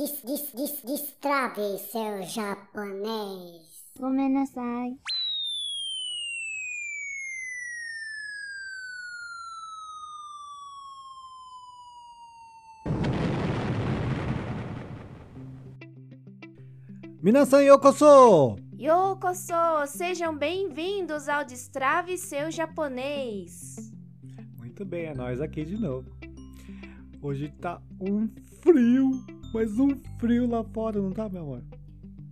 Dis, dis, dis, destrave seu japonês. Gomenasai. Minasan yokoso! Yokoso! Sejam bem-vindos ao Destrave Seu Japonês! Muito bem, é nós aqui de novo. Hoje tá um frio, mas um frio lá fora, não tá, meu amor?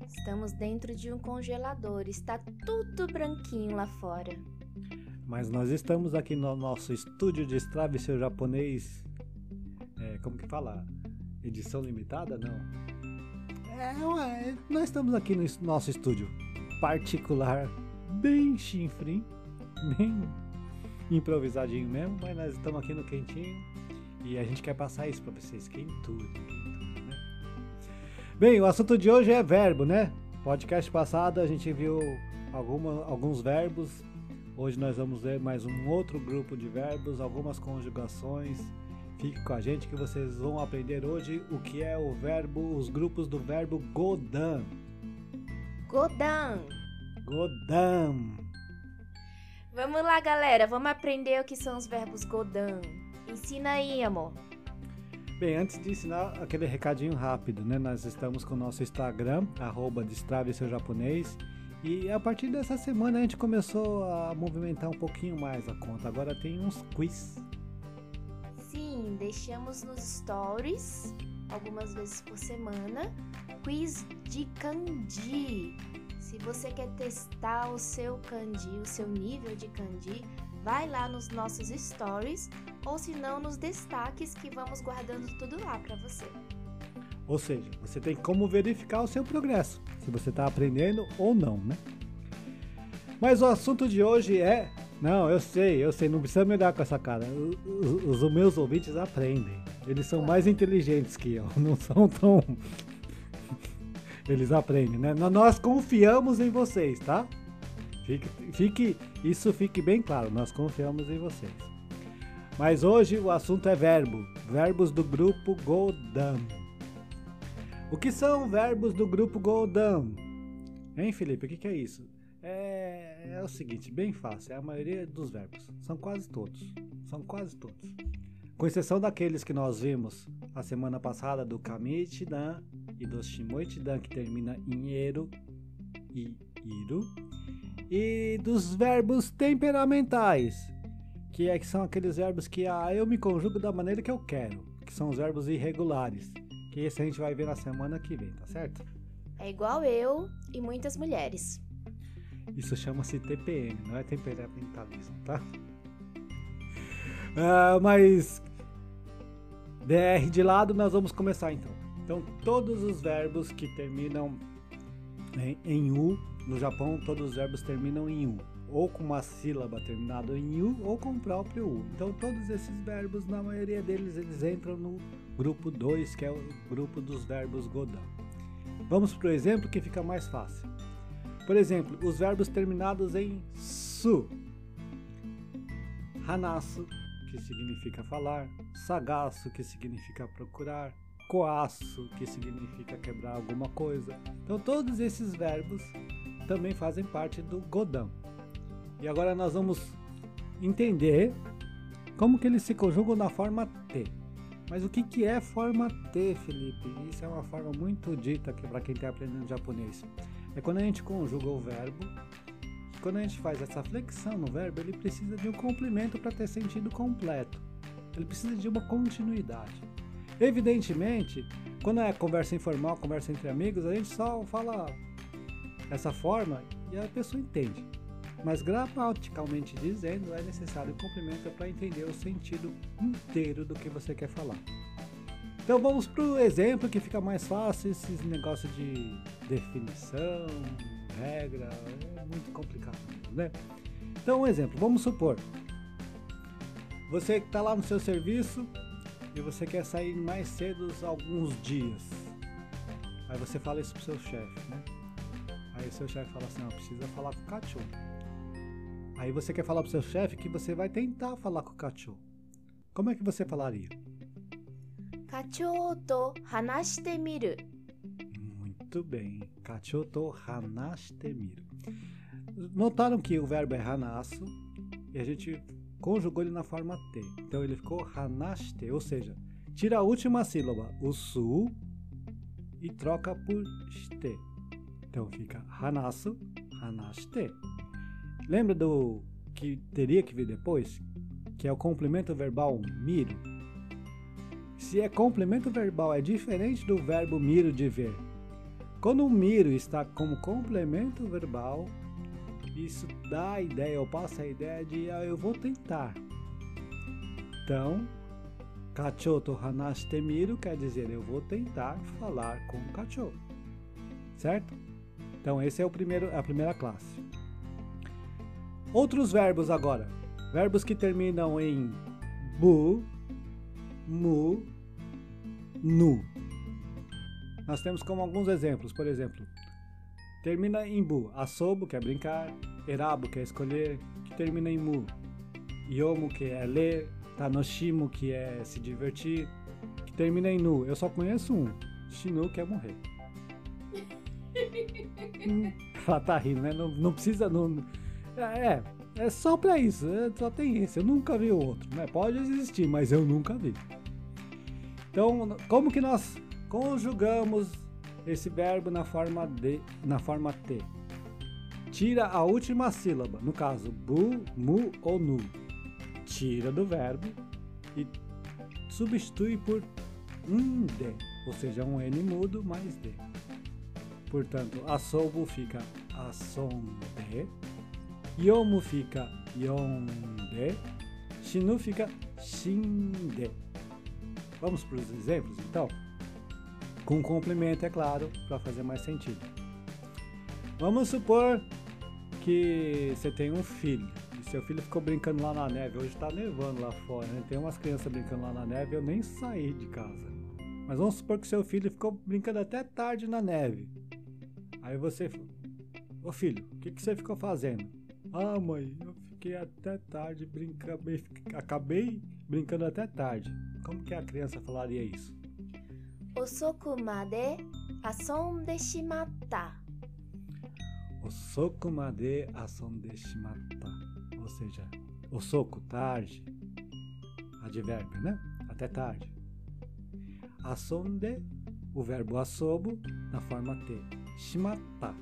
Estamos dentro de um congelador, está tudo branquinho lá fora. Mas nós estamos aqui no nosso estúdio de Strave Seu Japonês. É, como que fala? Edição limitada? Não. É, ué, nós estamos aqui no nosso estúdio particular, bem chinfrim, bem improvisadinho mesmo, mas nós estamos aqui no quentinho e a gente quer passar isso pra vocês, quentudo, quentudo, né? Bem, o assunto de hoje é verbo, né? Podcast passado a gente viu alguma, alguns verbos Hoje nós vamos ver mais um outro grupo de verbos, algumas conjugações. Fique com a gente que vocês vão aprender hoje o que é o verbo, os grupos do verbo godan. Godan! Godan. Vamos lá, galera, vamos aprender o que são os verbos Godan. Ensina aí, amor. Bem, antes de ensinar aquele recadinho rápido, né? Nós estamos com o nosso Instagram, arroba Destrave Seu Japonês. E a partir dessa semana a gente começou a movimentar um pouquinho mais a conta. Agora tem uns quiz. Sim, deixamos nos stories, algumas vezes por semana, quiz de kanji. Se você quer testar o seu kanji, o seu nível de kanji, vai lá nos nossos stories ou se não nos destaques que vamos guardando tudo lá para você. Ou seja, você tem como verificar o seu progresso, se você está aprendendo ou não, né? Mas o assunto de hoje é. Não, eu sei, eu sei, não precisa me olhar com essa cara. Os, os meus ouvintes aprendem. Eles são mais inteligentes que eu, não são tão. Eles aprendem, né? Nós confiamos em vocês, tá? Fique, fique, isso fique bem claro, nós confiamos em vocês. Mas hoje o assunto é verbo, verbos do grupo Godan. O que são verbos do grupo Goldan? Hein, Felipe? O que, que é isso? É, é o seguinte, bem fácil, é a maioria dos verbos. São quase todos. São quase todos. Com exceção daqueles que nós vimos a semana passada do Kamichidan e do Shimoichidan, que termina em ero e iru. E dos verbos temperamentais, que, é, que são aqueles verbos que ah, eu me conjugo da maneira que eu quero, que são os verbos irregulares que esse a gente vai ver na semana que vem, tá certo? É igual eu e muitas mulheres. Isso chama-se TPM, não é temperamentalismo, tá? Ah, mas DR de lado, nós vamos começar então. Então, todos os verbos que terminam em, em U, no Japão, todos os verbos terminam em U. Ou com uma sílaba terminada em U, ou com o próprio U. Então, todos esses verbos, na maioria deles, eles entram no grupo 2, que é o grupo dos verbos Godan. Vamos para o exemplo que fica mais fácil. Por exemplo, os verbos terminados em su. Hanasu, que significa falar, sagaço, que significa procurar, coaço, que significa quebrar alguma coisa. Então, todos esses verbos também fazem parte do Godan. E agora nós vamos entender como que eles se conjugam na forma T. Mas o que, que é forma T, Felipe? Isso é uma forma muito dita para quem está aprendendo japonês. É quando a gente conjuga o verbo, quando a gente faz essa flexão no verbo, ele precisa de um complemento para ter sentido completo. Ele precisa de uma continuidade. Evidentemente, quando é conversa informal, conversa entre amigos, a gente só fala dessa forma e a pessoa entende. Mas gramaticalmente dizendo, é necessário complemento para entender o sentido inteiro do que você quer falar. Então vamos para o exemplo que fica mais fácil, esses negócios de definição, regra, é muito complicado, né? Então um exemplo, vamos supor, você está lá no seu serviço e você quer sair mais cedo alguns dias. Aí você fala isso pro seu chefe, né? Aí o seu chefe fala assim, ó, precisa falar com o cachorro. Aí você quer falar pro seu chefe que você vai tentar falar com o cachorro. Como é que você falaria? Kachou to hanashite miru. Muito bem. Kachou to hanashite miru. Notaram que o verbo é hanasu e a gente conjugou ele na forma T. Então ele ficou hanashite, ou seja, tira a última sílaba, o su, e troca por shite. Então fica hanasu, hanashite. Lembra do que teria que vir depois? Que é o complemento verbal miro. Se é complemento verbal, é diferente do verbo miro de ver. Quando o miro está como complemento verbal, isso dá a ideia, ou passa a ideia de ah, eu vou tentar. Então, Kachoto hanashite miru quer dizer eu vou tentar falar com o cachorro. Certo? Então, esse é o primeiro, a primeira classe. Outros verbos agora. Verbos que terminam em bu, mu, nu. Nós temos como alguns exemplos, por exemplo, termina em bu, asobo, que é brincar, erabo, que é escolher, que termina em mu, yomo, que é ler, tanoshimo, que é se divertir, que termina em nu. Eu só conheço um, shinu, que é morrer. Ela tá rindo, né? Não, não precisa. Não, é, é só pra isso, é, só tem esse. Eu nunca vi outro, né? Pode existir, mas eu nunca vi. Então, como que nós conjugamos esse verbo na forma de, na forma T? Tira a última sílaba, no caso, bu, mu ou nu. Tira do verbo e substitui por um D, ou seja, um N mudo mais D. Portanto, assobo fica assonde Yomu fica yonde. Shinu fica shinde. Vamos para os exemplos, então? Com complemento, é claro, para fazer mais sentido. Vamos supor que você tem um filho e seu filho ficou brincando lá na neve. Hoje está nevando lá fora, né? Tem umas crianças brincando lá na neve. Eu nem saí de casa. Mas vamos supor que seu filho ficou brincando até tarde na neve. Aí você, ô filho, o que, que você ficou fazendo? Ah, mãe, eu fiquei até tarde brincando, acabei brincando até tarde. Como que a criança falaria isso? Osoku made asonde shimatta. Osoku made asonde shimatta. Ou seja, osoku, tarde. Advérbio, né? Até tarde. Asonde, o verbo asobo, na forma T. Shimatta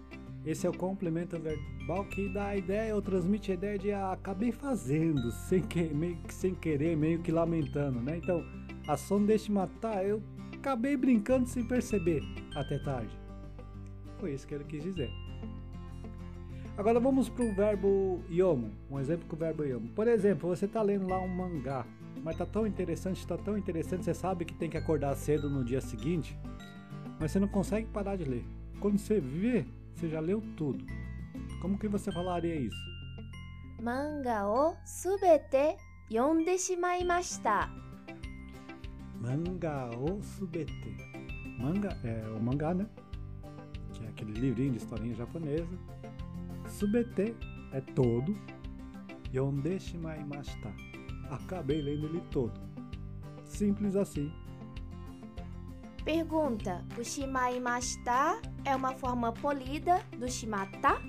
esse é o complemento verbal que dá a ideia ou transmite a ideia de ah, acabei fazendo, sem, que, meio que sem querer, meio que lamentando, né? Então, a som deixe matar, eu acabei brincando sem perceber até tarde. Foi isso que ele quis dizer. Agora vamos para o verbo yomo, um exemplo com o verbo yomo. Por exemplo, você está lendo lá um mangá, mas está tão interessante, está tão interessante, você sabe que tem que acordar cedo no dia seguinte, mas você não consegue parar de ler. Quando você vê, você já leu tudo. Como que você falaria isso? Manga o subete yonde shimaimashita. Manga o subete. Manga é o mangá, né? Que é aquele livrinho de historinha japonesa. Subete é todo. Yonde shimaimashita. Acabei lendo ele todo. Simples assim. Pergunta: o shimaimashita é uma forma polida do shimata?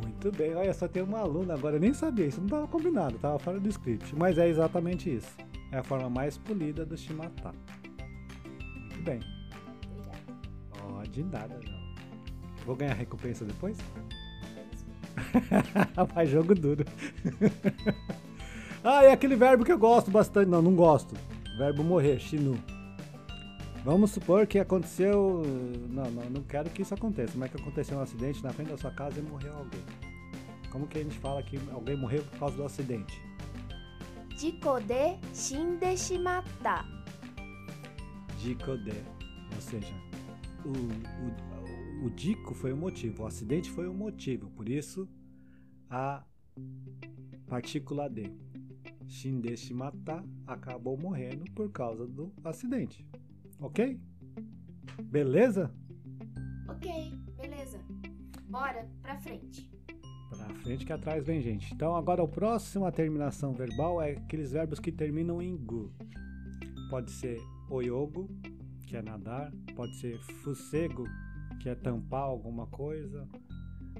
Muito bem, olha, só tem uma aluna agora, eu nem sabia, isso não estava combinado, estava fora do script, mas é exatamente isso. É a forma mais polida do shimata. Muito bem. Ó, oh, de nada não. Vou ganhar recompensa depois? Faz jogo duro. ah, é aquele verbo que eu gosto bastante. Não, não gosto. Verbo morrer, shinu. Vamos supor que aconteceu. Não, não, não quero que isso aconteça, mas que aconteceu um acidente na frente da sua casa e morreu alguém. Como que a gente fala que alguém morreu por causa do acidente? Jiko de shinde shimatta. Jiko de, ou seja, o, o, o Dico foi o motivo, o acidente foi o motivo, por isso a partícula de shinde shimatta acabou morrendo por causa do acidente. Ok? Beleza? Ok, beleza. Bora pra frente. Pra frente que atrás vem gente. Então agora a próxima terminação verbal é aqueles verbos que terminam em gu. Pode ser oyogo, que é nadar, pode ser fucego, que é tampar alguma coisa,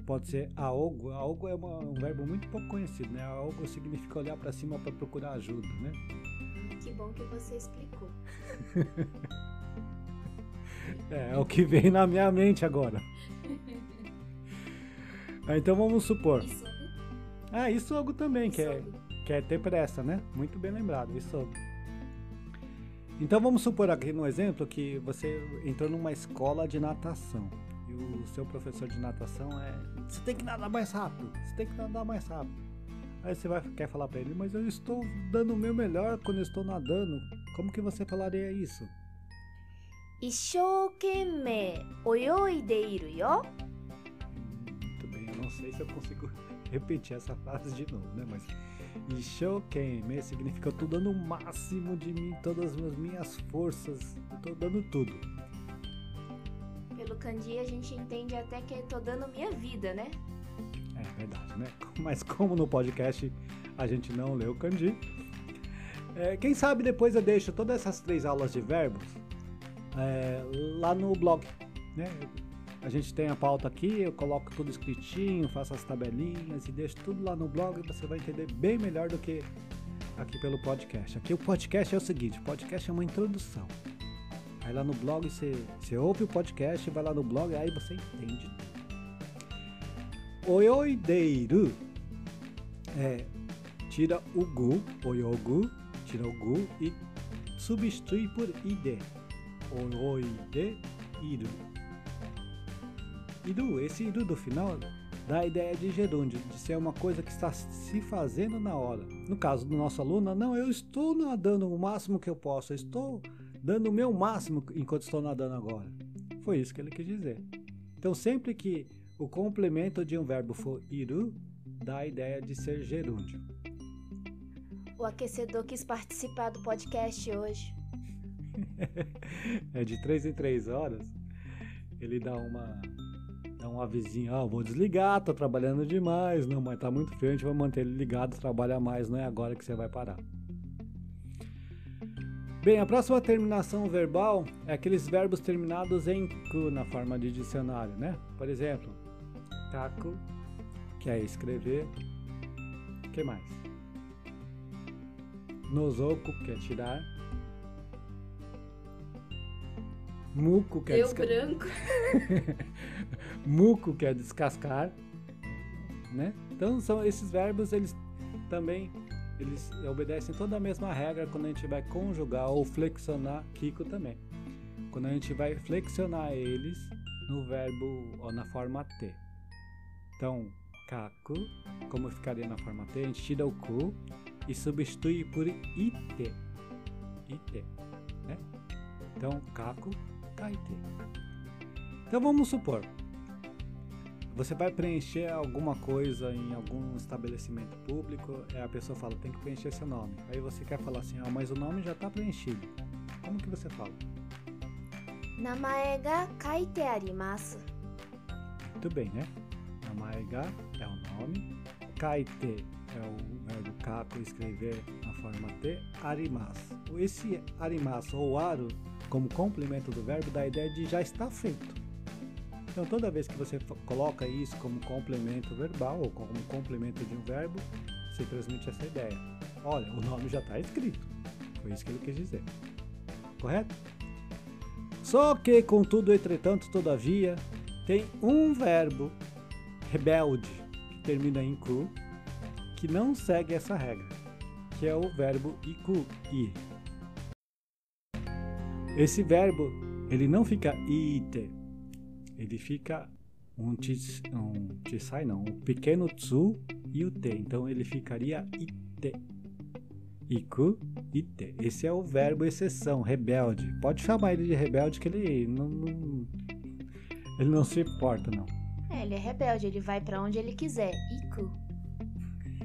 pode ser aogo. Aogo é uma, um verbo muito pouco conhecido, né? Aogo significa olhar para cima para procurar ajuda, né? Que bom que você explicou. é, é o que vem na minha mente agora. Ah, então vamos supor. Isso. Ah, isso algo também, que é, que é ter pressa, né? Muito bem lembrado, isso. Então vamos supor aqui no exemplo que você entrou numa escola de natação e o seu professor de natação é você tem que nadar mais rápido, você tem que nadar mais rápido. Aí você vai quer falar para ele, mas eu estou dando o meu melhor quando eu estou nadando. Como que você falaria isso? 一生懸命泳いでいるよ。 Muito bem, eu não sei se eu consigo repetir essa frase de novo, né? Mas Ishoukeme significa eu tô dando o máximo de mim, todas as minhas forças, eu tô dando tudo. Pelo kanji a gente entende até que tô dando minha vida, né? É verdade, né? Mas como no podcast a gente não leu kanji, é, quem sabe depois eu deixo todas essas três aulas de verbos é, lá no blog, né? A gente tem a pauta aqui, eu coloco tudo escritinho, faço as tabelinhas e deixo tudo lá no blog e você vai entender bem melhor do que aqui pelo podcast. Aqui o podcast é o seguinte, o podcast é uma introdução. Aí lá no blog você, você ouve o podcast, vai lá no blog, aí você entende. Oyoideiru é tira o gu, oyogu, tira o gu e substitui por ide. Oyoideiru. Iru, esse iru do final dá a ideia de gerúndio, de ser uma coisa que está se fazendo na hora. No caso do nosso aluno, não, eu estou nadando o máximo que eu posso, eu estou dando o meu máximo enquanto estou nadando agora. Foi isso que ele quis dizer. Então, sempre que o complemento de um verbo for iru, dá a ideia de ser gerúndio. O aquecedor quis participar do podcast hoje. é de 3 em 3 horas, ele dá uma dá um avisinho, ó, vou desligar, tô trabalhando demais, não, mas tá muito frio, a gente vai manter ele ligado, trabalha mais, não é agora que você vai parar. Bem, a próxima terminação verbal é aqueles verbos terminados em ku na forma de dicionário, né? Por exemplo, taku, que é escrever. O que mais? Nozoku, que é tirar. Muku, que é Deu desca- branco. Muco quer descascar, né? Então são esses verbos, eles também eles obedecem toda a mesma regra quando a gente vai conjugar ou flexionar Kiko também. Quando a gente vai flexionar eles no verbo ou na forma T. Então, kaku, como ficaria na forma T, a gente tira o ku e substitui por ite. Ite, né? Então, kaku, kaite. Então vamos supor, você vai preencher alguma coisa em algum estabelecimento público, a pessoa fala, tem que preencher seu nome. Aí você quer falar assim, ah, mas o nome já está preenchido. Como que você fala? Namae é ga kaite arimasu. Muito bem, né? Namaega é o nome, kaite é o verbo kako, escrever na forma T, arimasu. Esse arimasu ou aro, como complemento do verbo, dá a ideia de já está feito. Então, toda vez que você coloca isso como complemento verbal ou como complemento de um verbo, você transmite essa ideia. Olha, o nome já está escrito. Foi isso que ele quis dizer. Correto? Só que, contudo, entretanto, todavia, tem um verbo rebelde que termina em ku que não segue essa regra, que é o verbo iku ir. Esse verbo ele não fica ite, ele fica um tis, um não, um pequeno tsu e o te. Então ele ficaria ite. Iku, ite. Esse é o verbo exceção, rebelde. Pode chamar ele de rebelde que ele não, não- ele não se importa não. É, ele é rebelde, ele vai pra onde ele quiser. Iku.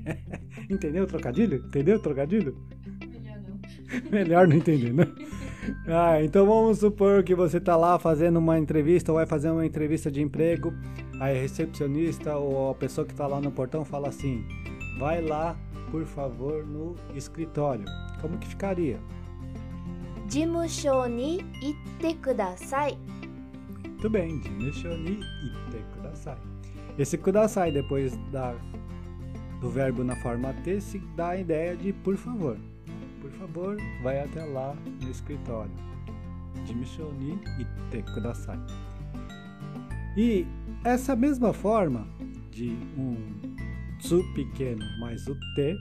Entendeu o trocadilho? Entendeu o trocadilho? Melhor não. Melhor não entender, né? Ah, então vamos supor que você está lá fazendo uma entrevista ou vai fazer uma entrevista de emprego, aí a recepcionista ou a pessoa que está lá no portão fala assim: vai lá, por favor, no escritório. Como que ficaria? jimusho ni itte kudasai. Muito bem, jimusho ni itte kudasai. Esse kudasai depois da, do verbo na forma T se dá a ideia de por favor. Por favor, vai até lá no escritório. Jimusho ni itte kudasai. E essa mesma forma de um tsu pequeno mais o T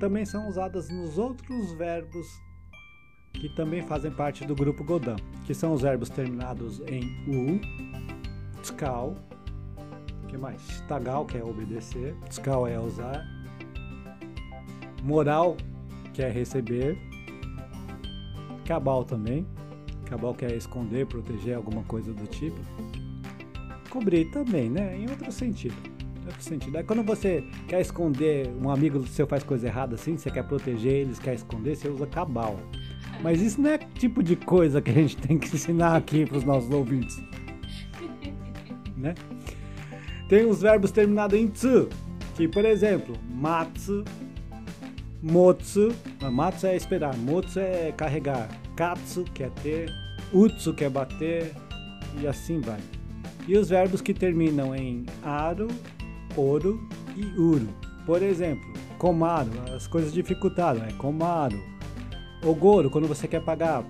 também são usadas nos outros verbos que também fazem parte do grupo Godan, que são os verbos terminados em U, tskal, que mais? Tagal, que é obedecer, tskal é usar, moral, que é receber, cabal também, cabal que é esconder, proteger, alguma coisa do tipo, cobrir também, né? Em outro sentido. Em outro sentido. Aí quando você quer esconder, um amigo seu faz coisa errada assim, você quer proteger eles, quer esconder, você usa cabal. Mas isso não é tipo de coisa que a gente tem que ensinar aqui para os nossos ouvintes. Né? Tem os verbos terminados em tsu, que por exemplo, matsu, motsu, matsu é esperar, motsu é carregar, katsu que é ter, utsu que é bater e assim vai. E os verbos que terminam em aru, oru e uru. Por exemplo, komaru, as coisas dificultaram, é komaru. Ogoro, quando você quer pagar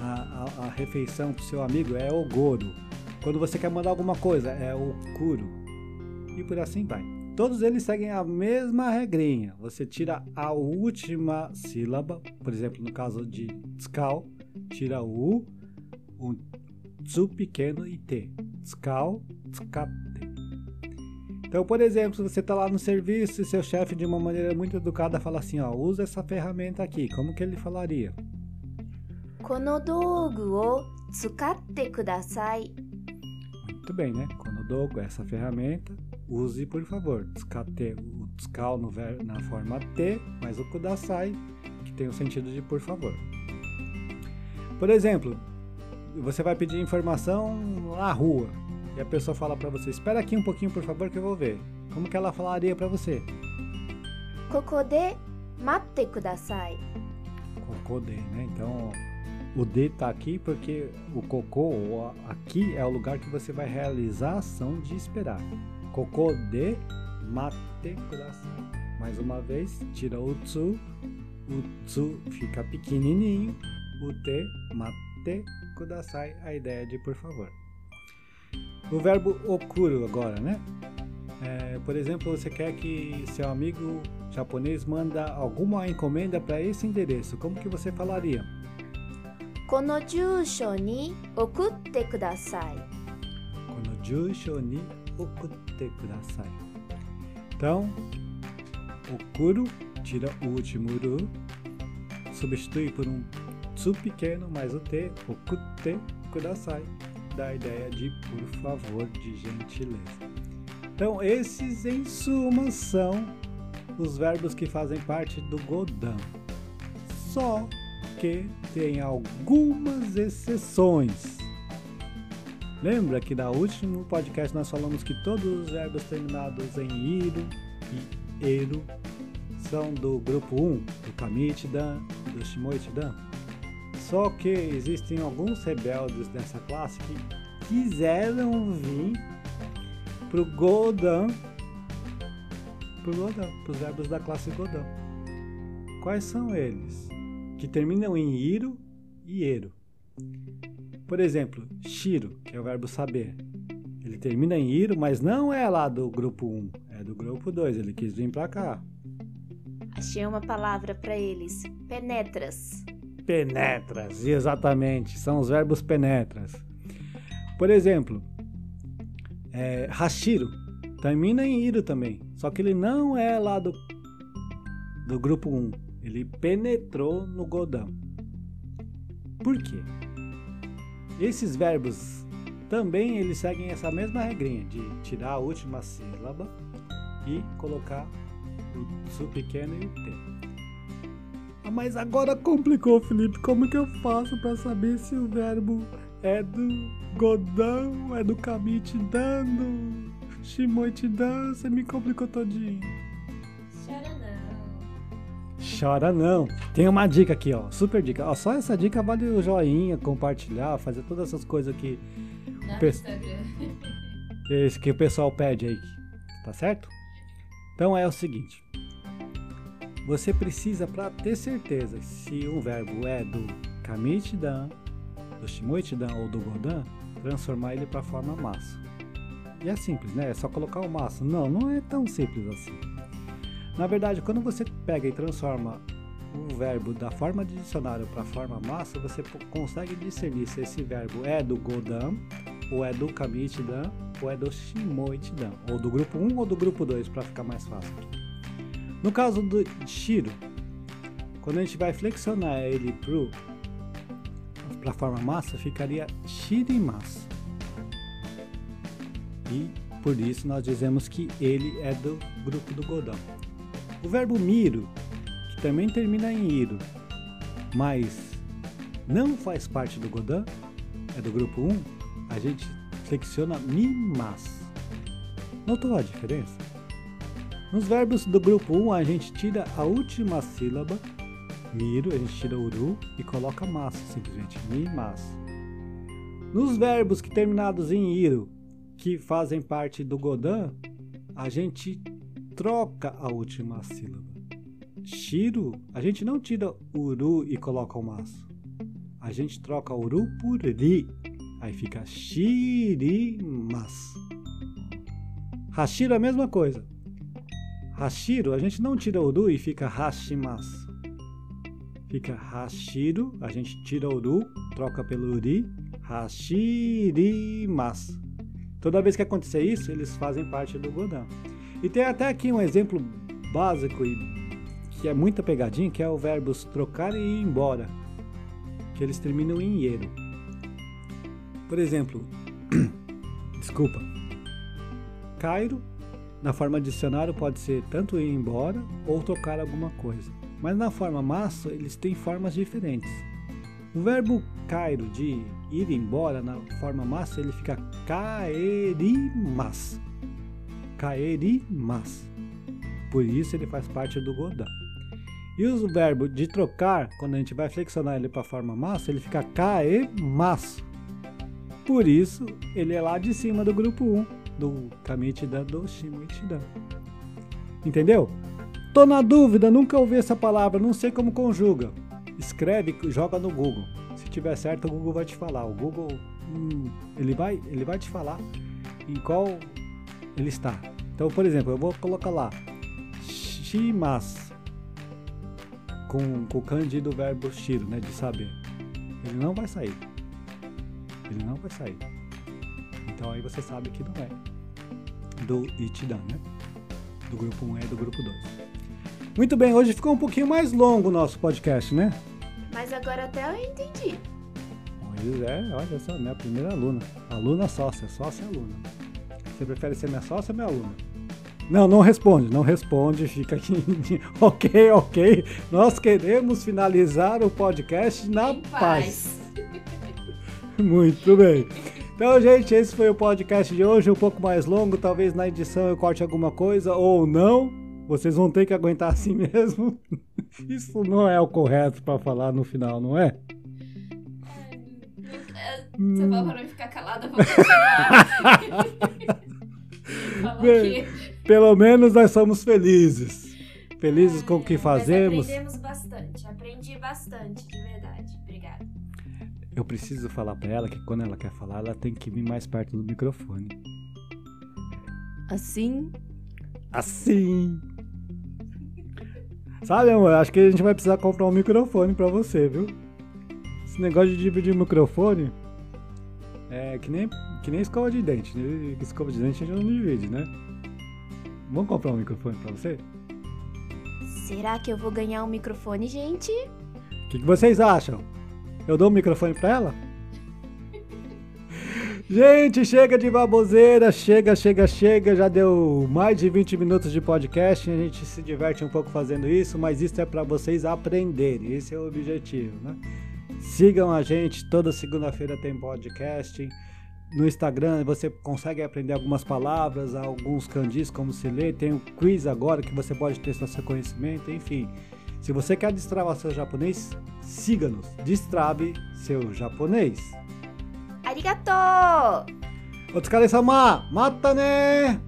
a, a, a refeição pro seu amigo, é ogoro. Quando você quer mandar alguma coisa, é okuro. E por assim vai. Todos eles seguem a mesma regrinha. Você tira a última sílaba, por exemplo, no caso de tskal, tira o u, o tsu pequeno e t. Tskal, tskate. Então, por exemplo, se você está lá no serviço e seu chefe, de uma maneira muito educada, fala assim: ó, usa essa ferramenta aqui. Como que ele falaria? この道具を使ってください。 muito bem, né? Quando dou essa ferramenta, use por favor. Descate, o descal no, na forma T, mas o kudasai, que tem o sentido de por favor. Por exemplo, você vai pedir informação na rua e a pessoa fala para você: espera aqui um pouquinho, por favor, que eu vou ver. Como que ela falaria para você? Kokode matte kudasai. Kokode, né? Então, o D tá aqui porque o cocô, aqui, é o lugar que você vai realizar a ação de esperar. Cocô de kudasai. Mais uma vez, tira o tsu, o tsu fica pequenininho, o T, mate kudasai, a ideia de por favor. O verbo okuro agora, né? É, por exemplo, você quer que seu amigo japonês manda alguma encomenda para esse endereço. Como que você falaria? この住所に送ってください。 Kono jusho ni okutte kudasai. Então, okuro tira o último ru, substitui por um tsu pequeno mais o t, okutte kudasai, dá a ideia de por favor, de gentileza. Então, esses em suma são os verbos que fazem parte do Godan. Só que tem algumas exceções. Lembra que no último podcast nós falamos que todos os verbos terminados em iru e eru são do grupo 1, do Kamichidan e do Shimoichidan? Só que existem alguns rebeldes dessa classe que quiseram vir pro Godan, pro Godan, pros verbos da classe Godan. Quais são eles? Que terminam em iru e eru. Por exemplo, shiro, que é o verbo saber. Ele termina em iro, mas não é lá do grupo 1, é do grupo 2. Ele quis vir pra cá. Achei uma palavra para eles: penetras. Penetras, exatamente, são os verbos penetras. Por exemplo, é, hashiro termina em iro também, só que ele não é lá do, do grupo 1. Ele penetrou no Godam. Por quê? Esses verbos também eles seguem essa mesma regrinha de tirar a última sílaba e colocar o su pequeno e o t. Ah, mas agora complicou, Felipe. Como que eu faço para saber se o verbo é do Godão, é do Kamichidan, do Shimoichidan? Você me complicou todinho. Chora não. Tem uma dica aqui, ó. Super dica. Ó, só essa dica vale o joinha, compartilhar, fazer todas essas coisas que, No Pe- esse que o pessoal pede aí. Tá certo? Então é o seguinte. Você precisa, para ter certeza se um verbo é do Kamichidan, do Shimoichidan ou do Godan, transformar ele para a forma massa. E é simples, né? É só colocar o massa. Não, não é tão simples assim. Na verdade, quando você pega e transforma o verbo da forma de dicionário para a forma massa, você consegue discernir se esse verbo é do Godan, ou é do Kamichidan, ou é do Shimoichidan, ou do grupo 1 ou do grupo 2, para ficar mais fácil. No caso do Shiro, quando a gente vai flexionar ele para a forma massa, ficaria Shirimasu. E por isso nós dizemos que ele é do grupo do Godão. O verbo miro, que também termina em iro, mas não faz parte do Godan, é do grupo 1, a gente flexiona mimas. Notou a diferença? Nos verbos do grupo 1, a gente tira a última sílaba, miro, a gente tira uru e coloca mas, simplesmente mimas. Nos verbos que terminados em iro, que fazem parte do Godan, a gente troca a última sílaba. Shiro, a gente não tira o uru e coloca o mas. A gente troca o uru por ri. Aí fica shirimas. Hashiro é a mesma coisa. Hashiro, a gente não tira o uru e fica hashimasu. Fica hashiro, a gente tira o uru, troca pelo uri, hashirimasu. Toda vez que acontecer isso, eles fazem parte do Godan. E tem até aqui um exemplo básico e que é muita pegadinha, que é o verbo trocar e ir embora, que eles terminam em iero. Por exemplo, desculpa, Cairo, na forma dicionário pode ser tanto ir embora ou trocar alguma coisa. Mas na forma massa, eles têm formas diferentes. O verbo Cairo de ir embora, na forma massa, ele fica caerimas. Caerimas. Por isso ele faz parte do Godam. E o verbo de trocar, quando a gente vai flexionar ele para a forma massa, ele fica caemas. Por isso, ele é lá de cima do grupo 1, do Kamichidan do Shimoichidan. Entendeu? Tô na dúvida, nunca ouvi essa palavra, não sei como conjuga. Escreve, joga no Google. Se tiver certo, o Google vai te falar. O Google, hum, ele vai, ele vai te falar em qual ele está. Então, por exemplo, eu vou colocar lá shimas com, com o kanji do verbo shiro, né, de saber. Ele não vai sair. Ele não vai sair. Então aí você sabe que não é do Ichidan, né? Do grupo 1 é do grupo 2. Muito bem, hoje ficou um pouquinho mais longo o nosso podcast, né? Mas agora até eu entendi. Pois é, olha só, minha primeira aluna. Aluna sócia, sócia aluna. Você prefere ser minha sócia ou minha aluna? Não, não responde, não responde, fica aqui. ok, ok. Nós queremos finalizar o podcast na Em paz. Muito bem. Então, gente, esse foi o podcast de hoje, um pouco mais longo. Talvez na edição eu corte alguma coisa ou não. Vocês vão ter que aguentar assim mesmo. Isso não é o correto para falar no final, não é? Você falou pra não ficar calada pra continuar. Pelo menos nós somos felizes. Felizes com o que Mas fazemos. aprendemos bastante. Aprendi bastante, de verdade. Obrigada. Eu preciso falar para ela que quando ela quer falar, ela tem que vir mais perto do microfone. Assim, Assim. Sabe, amor? Acho que a gente vai precisar comprar um microfone pra você, viu? Esse negócio de dividir microfone é que nem, que nem escova de dente. Né? Escova de dente a gente não divide, né? Vamos comprar um microfone pra você? será que eu vou ganhar um microfone, gente? O que, que vocês acham? Eu dou o microfone pra ela? Gente, chega de baboseira, chega, chega, chega. Já deu mais de 20 minutos de podcast. A gente se diverte um pouco fazendo isso, mas isso é para vocês aprenderem. Esse é o objetivo, né? Sigam a gente, toda segunda-feira tem podcast. No Instagram você consegue aprender algumas palavras, alguns candis, como se lê. Tem o um quiz agora que você pode testar seu conhecimento, enfim. Se você quer destravar seu japonês, siga-nos. Destrave seu japonês. Arigatou! Otsukaresama! Mata né!